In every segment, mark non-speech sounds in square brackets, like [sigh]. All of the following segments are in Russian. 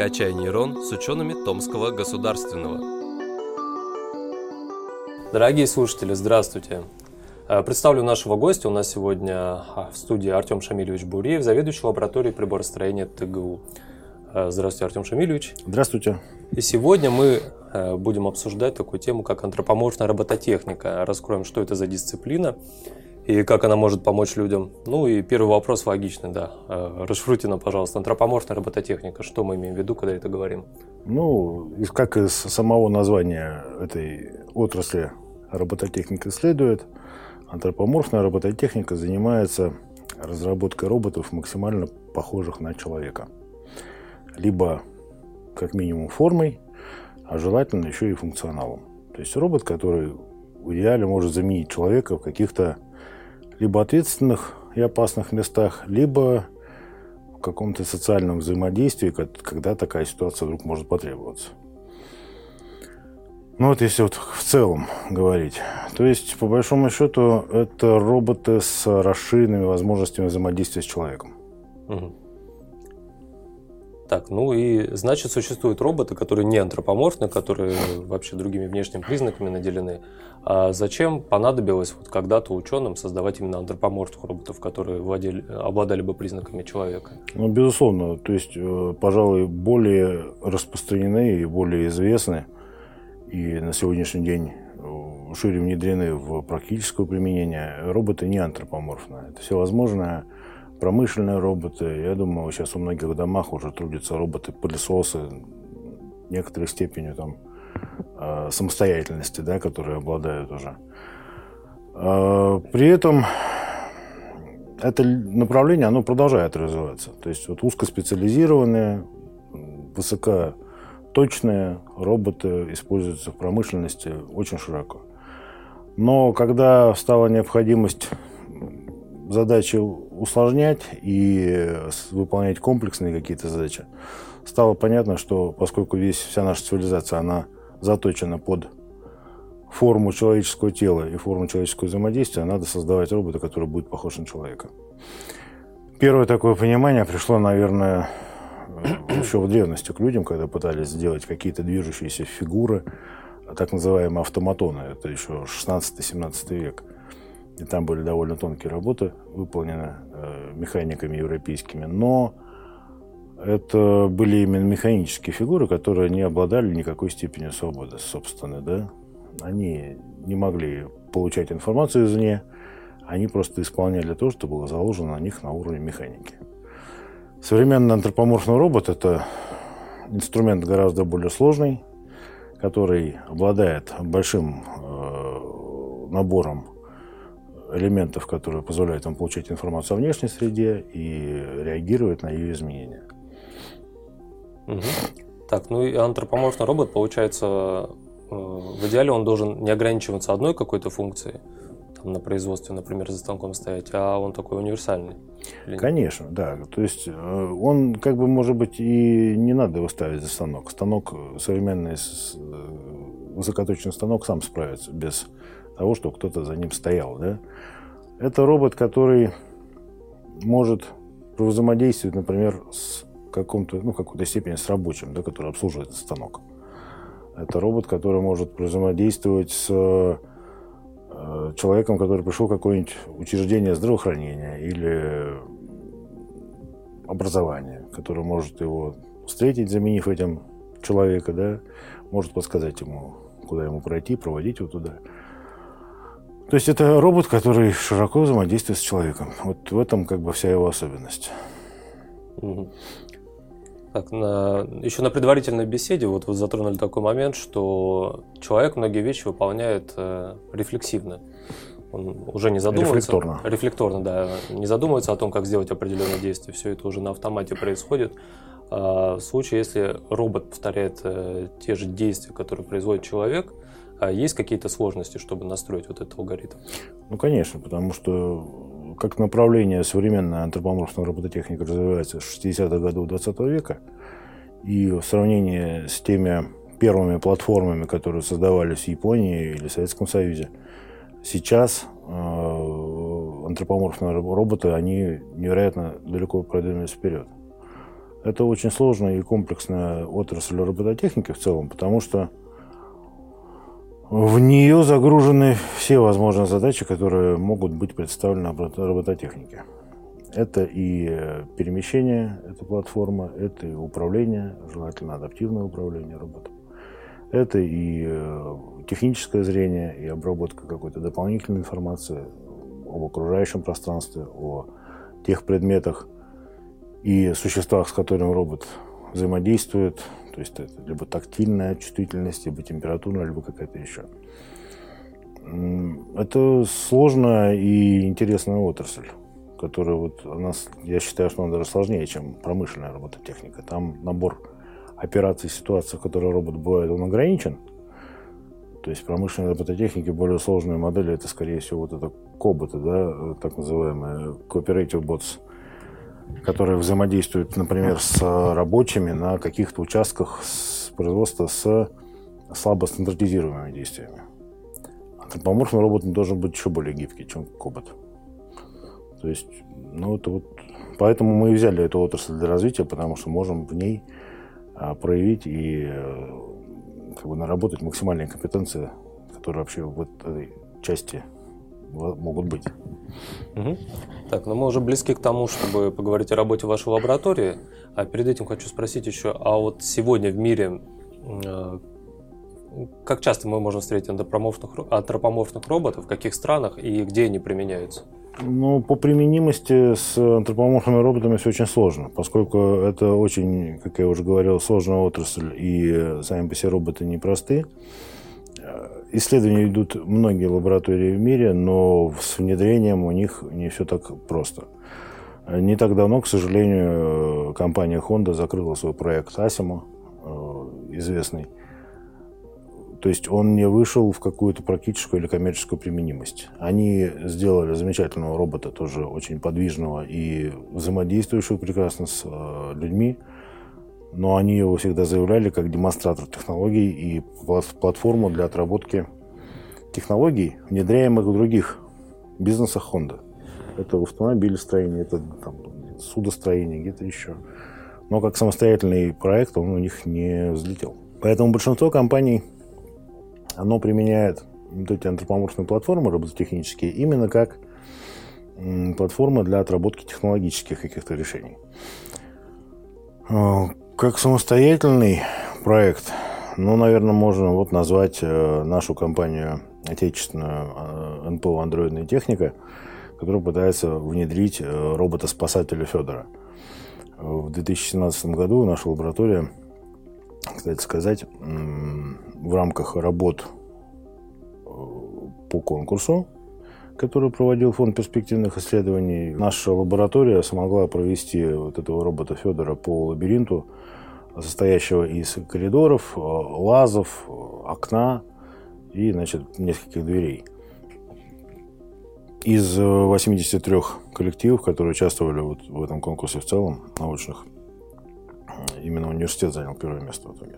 «Качай нейрон» с учеными Томского государственного. Дорогие слушатели, здравствуйте. Э, представлю нашего гостя. У нас сегодня а, в студии Артем Шамильевич Буриев, заведующий лабораторией приборостроения ТГУ. Э, здравствуйте, Артем Шамильевич. Здравствуйте. И сегодня мы э, будем обсуждать такую тему, как антропоморфная робототехника. Раскроем, что это за дисциплина и как она может помочь людям. Ну и первый вопрос логичный, да. Э, расшифруйте нам, пожалуйста, антропоморфная робототехника. Что мы имеем в виду, когда это говорим? Ну, как из самого названия этой отрасли робототехника следует, антропоморфная робототехника занимается разработкой роботов максимально похожих на человека. Либо как минимум формой, а желательно еще и функционалом. То есть робот, который в идеале может заменить человека в каких-то либо ответственных и опасных местах, либо в каком-то социальном взаимодействии, когда такая ситуация вдруг может потребоваться. Ну вот если вот в целом говорить, то есть по большому счету это роботы с расширенными возможностями взаимодействия с человеком. Угу. Так, ну и значит существуют роботы, которые не антропоморфны, которые вообще другими внешними признаками наделены. А зачем понадобилось вот когда-то ученым создавать именно антропоморфных роботов, которые владели, обладали бы признаками человека? Ну, безусловно. То есть, э, пожалуй, более распространены и более известны и на сегодняшний день э, шире внедрены в практическое применение роботы не антропоморфные. Это всевозможное промышленные роботы. Я думаю, сейчас у многих домах уже трудятся роботы-пылесосы некоторой степенью там э, самостоятельности, да, которые обладают уже. Э, при этом это направление, оно продолжает развиваться. То есть вот узкоспециализированные, высокоточные роботы используются в промышленности очень широко. Но когда стала необходимость задачи усложнять и выполнять комплексные какие-то задачи, стало понятно, что поскольку весь, вся наша цивилизация, она заточена под форму человеческого тела и форму человеческого взаимодействия, надо создавать робота, который будет похож на человека. Первое такое понимание пришло, наверное, еще в древности к людям, когда пытались сделать какие-то движущиеся фигуры, так называемые автоматоны. Это еще 16-17 век. И там были довольно тонкие работы выполнены э, механиками европейскими. Но это были именно механические фигуры, которые не обладали никакой степенью свободы, собственно, да. Они не могли получать информацию извне, они просто исполняли то, что было заложено на них на уровне механики. Современный антропоморфный робот – это инструмент гораздо более сложный, который обладает большим э, набором элементов, которые позволяют вам получать информацию о внешней среде и реагировать на ее изменения. Угу. Так, ну и антропоморфный робот, получается, э, в идеале он должен не ограничиваться одной какой-то функцией, там, на производстве, например, за станком стоять, а он такой универсальный. Конечно, да. То есть э, он как бы, может быть, и не надо его ставить за станок. Станок современный, э, высокоточный станок сам справится без того, что кто-то за ним стоял. Да? Это робот, который может взаимодействовать, например, с каком-то, ну, какой-то степени с рабочим, да, который обслуживает станок. Это робот, который может взаимодействовать с э, человеком, который пришел в какое-нибудь учреждение здравоохранения или образования, который может его встретить, заменив этим человека, да, может подсказать ему, куда ему пройти, проводить его туда. То есть это робот, который широко взаимодействует с человеком. Вот в этом как бы вся его особенность. Так, на, еще на предварительной беседе вот вы затронули такой момент, что человек многие вещи выполняет э, рефлексивно. Он уже не задумывается. Рефлекторно. Рефлекторно, да. Не задумывается о том, как сделать определенное действие. Все это уже на автомате происходит. А в случае, если робот повторяет э, те же действия, которые производит человек, а есть какие-то сложности, чтобы настроить вот этот алгоритм? Ну, конечно, потому что как направление современная антропоморфная робототехника развивается с 60-х годов 20 века, и в сравнении с теми первыми платформами, которые создавались в Японии или в Советском Союзе, сейчас э, антропоморфные роботы, они невероятно далеко продвинулись вперед. Это очень сложная и комплексная отрасль робототехники в целом, потому что в нее загружены все возможные задачи, которые могут быть представлены робототехнике. Это и перемещение, это платформа, это и управление, желательно адаптивное управление роботом. Это и э, техническое зрение, и обработка какой-то дополнительной информации об окружающем пространстве, о тех предметах и существах, с которыми робот взаимодействует, то есть это либо тактильная чувствительность, либо температурная, либо какая-то еще. Это сложная и интересная отрасль, которая вот у нас, я считаю, что она даже сложнее, чем промышленная робототехника. Там набор операций, ситуаций, в которых робот бывает, он ограничен. То есть промышленной робототехнике более сложные модели, это, скорее всего, вот это коботы, да, так называемые cooperative bots, которые взаимодействуют, например, с рабочими на каких-то участках с производства с слабо стандартизируемыми действиями. Антропоморфный робот должен быть еще более гибкий, чем кобот. То есть, ну, это вот... Поэтому мы и взяли эту отрасль для развития, потому что можем в ней а, проявить и э, как бы наработать максимальные компетенции, которые вообще в этой части могут быть. Угу. Так, ну мы уже близки к тому, чтобы поговорить о работе вашей лаборатории. А перед этим хочу спросить еще, а вот сегодня в мире э, как часто мы можем встретить антропоморфных, антропоморфных роботов, в каких странах и где они применяются? Ну, по применимости с антропоморфными роботами все очень сложно, поскольку это очень, как я уже говорил, сложная отрасль, и сами по себе роботы непросты. Исследования идут многие лаборатории в мире, но с внедрением у них не все так просто. Не так давно, к сожалению, компания Honda закрыла свой проект Asimo, э, известный, то есть он не вышел в какую-то практическую или коммерческую применимость. Они сделали замечательного робота, тоже очень подвижного и взаимодействующего прекрасно с э, людьми. Но они его всегда заявляли как демонстратор технологий и платформу для отработки технологий, внедряемых в других бизнесах Honda. Это в автомобилестроении, это там, судостроение, где-то еще. Но как самостоятельный проект он у них не взлетел. Поэтому большинство компаний оно применяет вот эти антропоморфные платформы робототехнические именно как платформа для отработки технологических каких-то решений. Как самостоятельный проект, ну, наверное, можно вот назвать э, нашу компанию отечественную э, НПО «Андроидная техника», которая пытается внедрить э, робота-спасателя Федора. В 2017 году наша лаборатория кстати сказать, в рамках работ по конкурсу, который проводил Фонд перспективных исследований, наша лаборатория смогла провести вот этого робота Федора по лабиринту, состоящего из коридоров, э, лазов, окна и, значит, нескольких дверей. Из 83 э, коллективов, которые участвовали вот в этом конкурсе в целом, научных, именно университет занял первое место в итоге.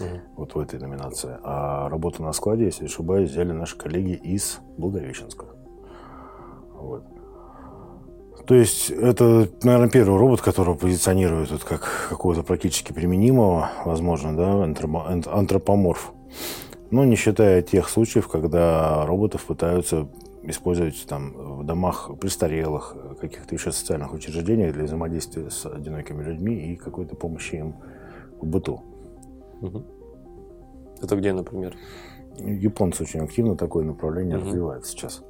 Угу. Вот в этой номинации. А работу на складе, если не ошибаюсь, взяли наши коллеги из Благовещенска. Вот. То есть это, наверное, первый робот, который позиционирует вот как какого-то практически применимого, возможно, да, антропоморф. Но не считая тех случаев, когда роботов пытаются использовать там в домах престарелых, каких-то еще социальных учреждениях для взаимодействия с одинокими людьми и какой-то помощи им в быту. Это где, например? Японцы очень активно такое направление угу. развивают сейчас.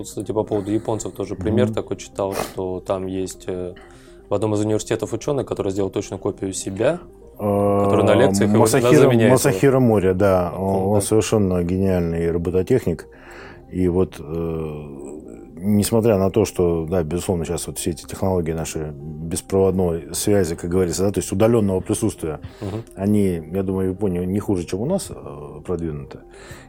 Кстати, по поводу японцев тоже пример угу. такой читал, что там есть э, в одном из университетов ученый, который сделал точную копию себя, который на лекциях Масахира, заменяет. Масахира Моря, да. Он, он совершенно гениальный робототехник. И вот э, несмотря на то, что, да, безусловно, сейчас вот все эти технологии наши беспроводной связи, как говорится, да, то есть удаленного присутствия, угу. они, я думаю, в Японии не хуже, чем у нас э, продвинуты.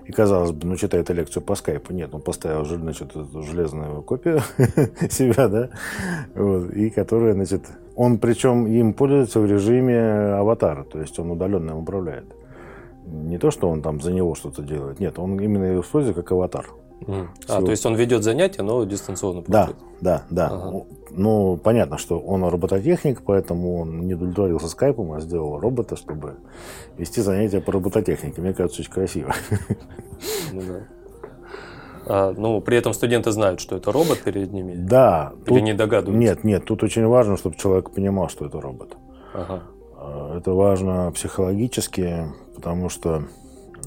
И казалось бы, ну, читает лекцию по скайпу. Нет, он поставил, значит, эту железную копию [laughs] себя, да, вот, и которая, значит, он причем им пользуется в режиме аватара, то есть он удаленно им управляет. Не то, что он там за него что-то делает, нет, он именно использует как аватар. Mm. А, то есть он ведет занятия, но дистанционно Да, да, да. Ага. Ну, понятно, что он робототехник, поэтому он не удовлетворился скайпом, а сделал робота, чтобы вести занятия по робототехнике. Мне кажется, очень красиво. Ну, да. А, ну, при этом студенты знают, что это робот перед ними? Да. Или тут... не догадываются? Нет, нет, тут очень важно, чтобы человек понимал, что это робот. Ага. А, это важно психологически, потому что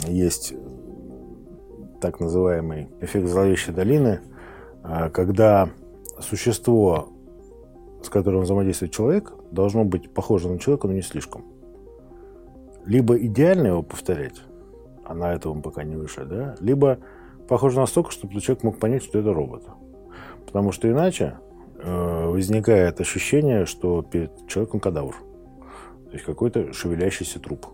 есть так называемый эффект зловещей долины, а, когда существо, с которым взаимодействует человек, должно быть похоже на человека, но не слишком. Либо идеально его повторять, а на этом пока не выше, да, либо похоже настолько, чтобы человек мог понять, что это робот. Потому что иначе э, возникает ощущение, что перед человеком кадавр. То есть какой-то шевелящийся труп.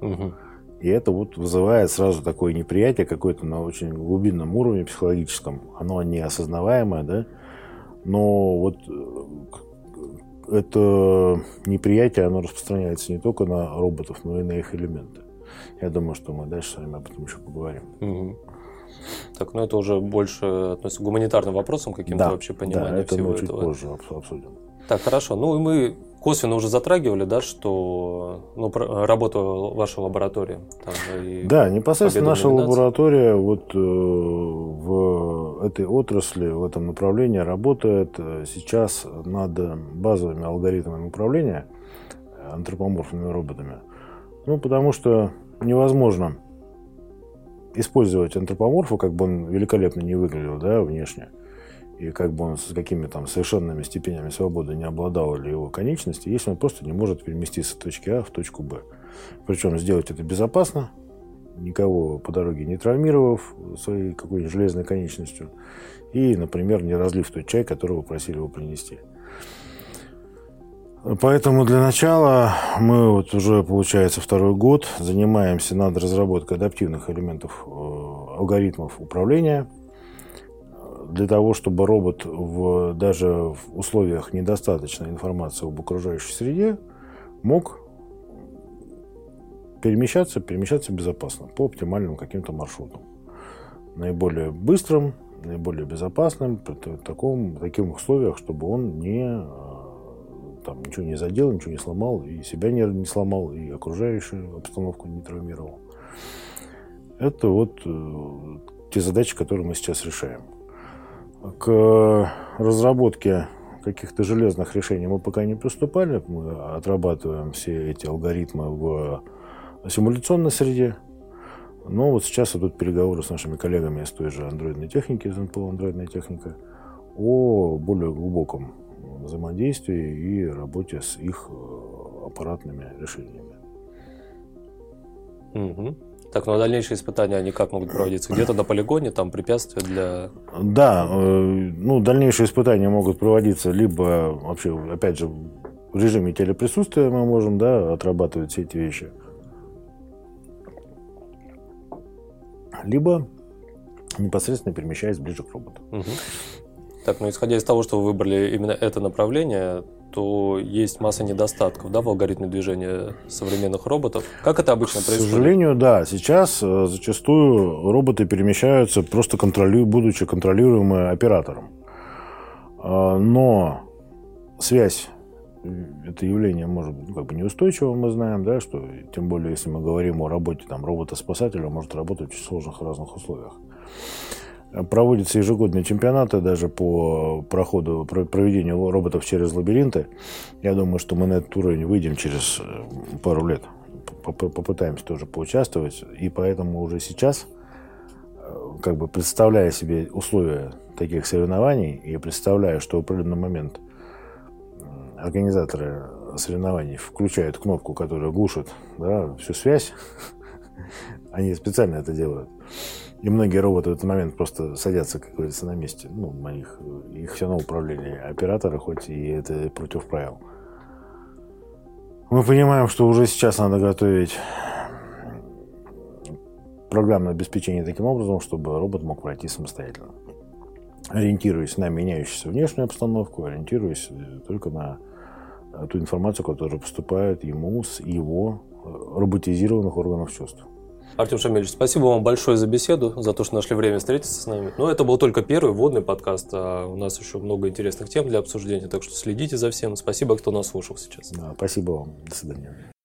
Угу. И это вот вызывает сразу такое неприятие какое-то на очень глубинном уровне психологическом. Оно неосознаваемое, да, но вот э, это неприятие, оно распространяется не только на роботов, но и на их элементы. Я думаю, что мы дальше с вами об этом еще поговорим. Угу. Так, ну это уже больше относится к гуманитарным вопросам, каким-то да, вообще пониманием да, это всего мы чуть этого. позже обсудим. Так, хорошо. Ну и мы косвенно уже затрагивали, да, что ну, работа вашей лаборатории. Там, да, непосредственно наша лаборатория вот э, в этой отрасли, в этом направлении работает э, сейчас над базовыми алгоритмами управления антропоморфными роботами. Ну, потому что невозможно использовать антропоморфа, как бы он великолепно не выглядел, да, внешне, и как бы он с какими там совершенными степенями свободы не обладал или его конечности, если он просто не может переместиться с точки А в точку Б. Причем сделать это безопасно, никого по дороге не травмировав своей какой-нибудь железной конечностью, и, например, не разлив тот чай, который вы просили его принести. Поэтому для начала мы вот уже, получается, второй год занимаемся над разработкой адаптивных элементов э, алгоритмов управления для того, чтобы робот в, даже в условиях недостаточной информации об окружающей среде мог перемещаться, перемещаться безопасно по оптимальным каким-то маршрутам. Наиболее быстрым, наиболее безопасным, при таком, таких условиях, чтобы он не э, там, ничего не задел, ничего не сломал, и себя не, не сломал, и окружающую обстановку не травмировал. Это вот э, те задачи, которые мы сейчас решаем. К разработке каких-то железных решений мы пока не приступали. Мы отрабатываем все эти алгоритмы в симуляционной среде. Но вот сейчас идут переговоры с нашими коллегами из той же андроидной техники, из НПО андроидная техника, о более глубоком взаимодействии и работе с их э, аппаратными решениями. Угу. Так, ну а дальнейшие испытания, они как могут проводиться? Где-то на полигоне, там препятствия для... Да, э, ну, дальнейшие испытания могут проводиться либо вообще, опять же, в режиме телеприсутствия мы можем, да, отрабатывать все эти вещи. Либо непосредственно перемещаясь ближе к роботу. Угу. Так, ну исходя из того, что вы выбрали именно это направление, то есть масса недостатков да, в алгоритме движения современных роботов. Как это обычно происходит? К сожалению, да. Сейчас э, зачастую роботы перемещаются просто контролю... будучи контролируемы оператором. А, но связь это явление может быть ну, как бы неустойчивым, мы знаем, да, что тем более, если мы говорим о работе там, робота-спасателя, он может работать в сложных разных условиях. Проводятся ежегодные чемпионаты даже по проходу, проведению роботов через лабиринты. Я думаю, что мы на этот уровень выйдем через э, пару лет. Попытаемся тоже поучаствовать. И поэтому уже сейчас, э, как бы представляя себе условия таких соревнований и представляя, что в определенный момент организаторы соревнований включают кнопку, которая глушит да, всю связь, [laughs] они специально это делают и многие роботы в этот момент просто садятся, как говорится, на месте. Ну, моих, их все равно управление оператора, хоть и это против правил. Мы понимаем, что уже сейчас надо готовить программное обеспечение таким образом, чтобы робот мог пройти самостоятельно. Ориентируясь на меняющуюся внешнюю обстановку, ориентируясь только на ту информацию, которая поступает ему с его роботизированных органов чувств. Артем Шамильевич, спасибо вам большое за беседу, за то, что нашли время встретиться с нами. Но это был только первый вводный подкаст, а у нас еще много интересных тем для обсуждения, так что следите за всем. Спасибо, кто нас слушал сейчас. Да, спасибо вам. До свидания.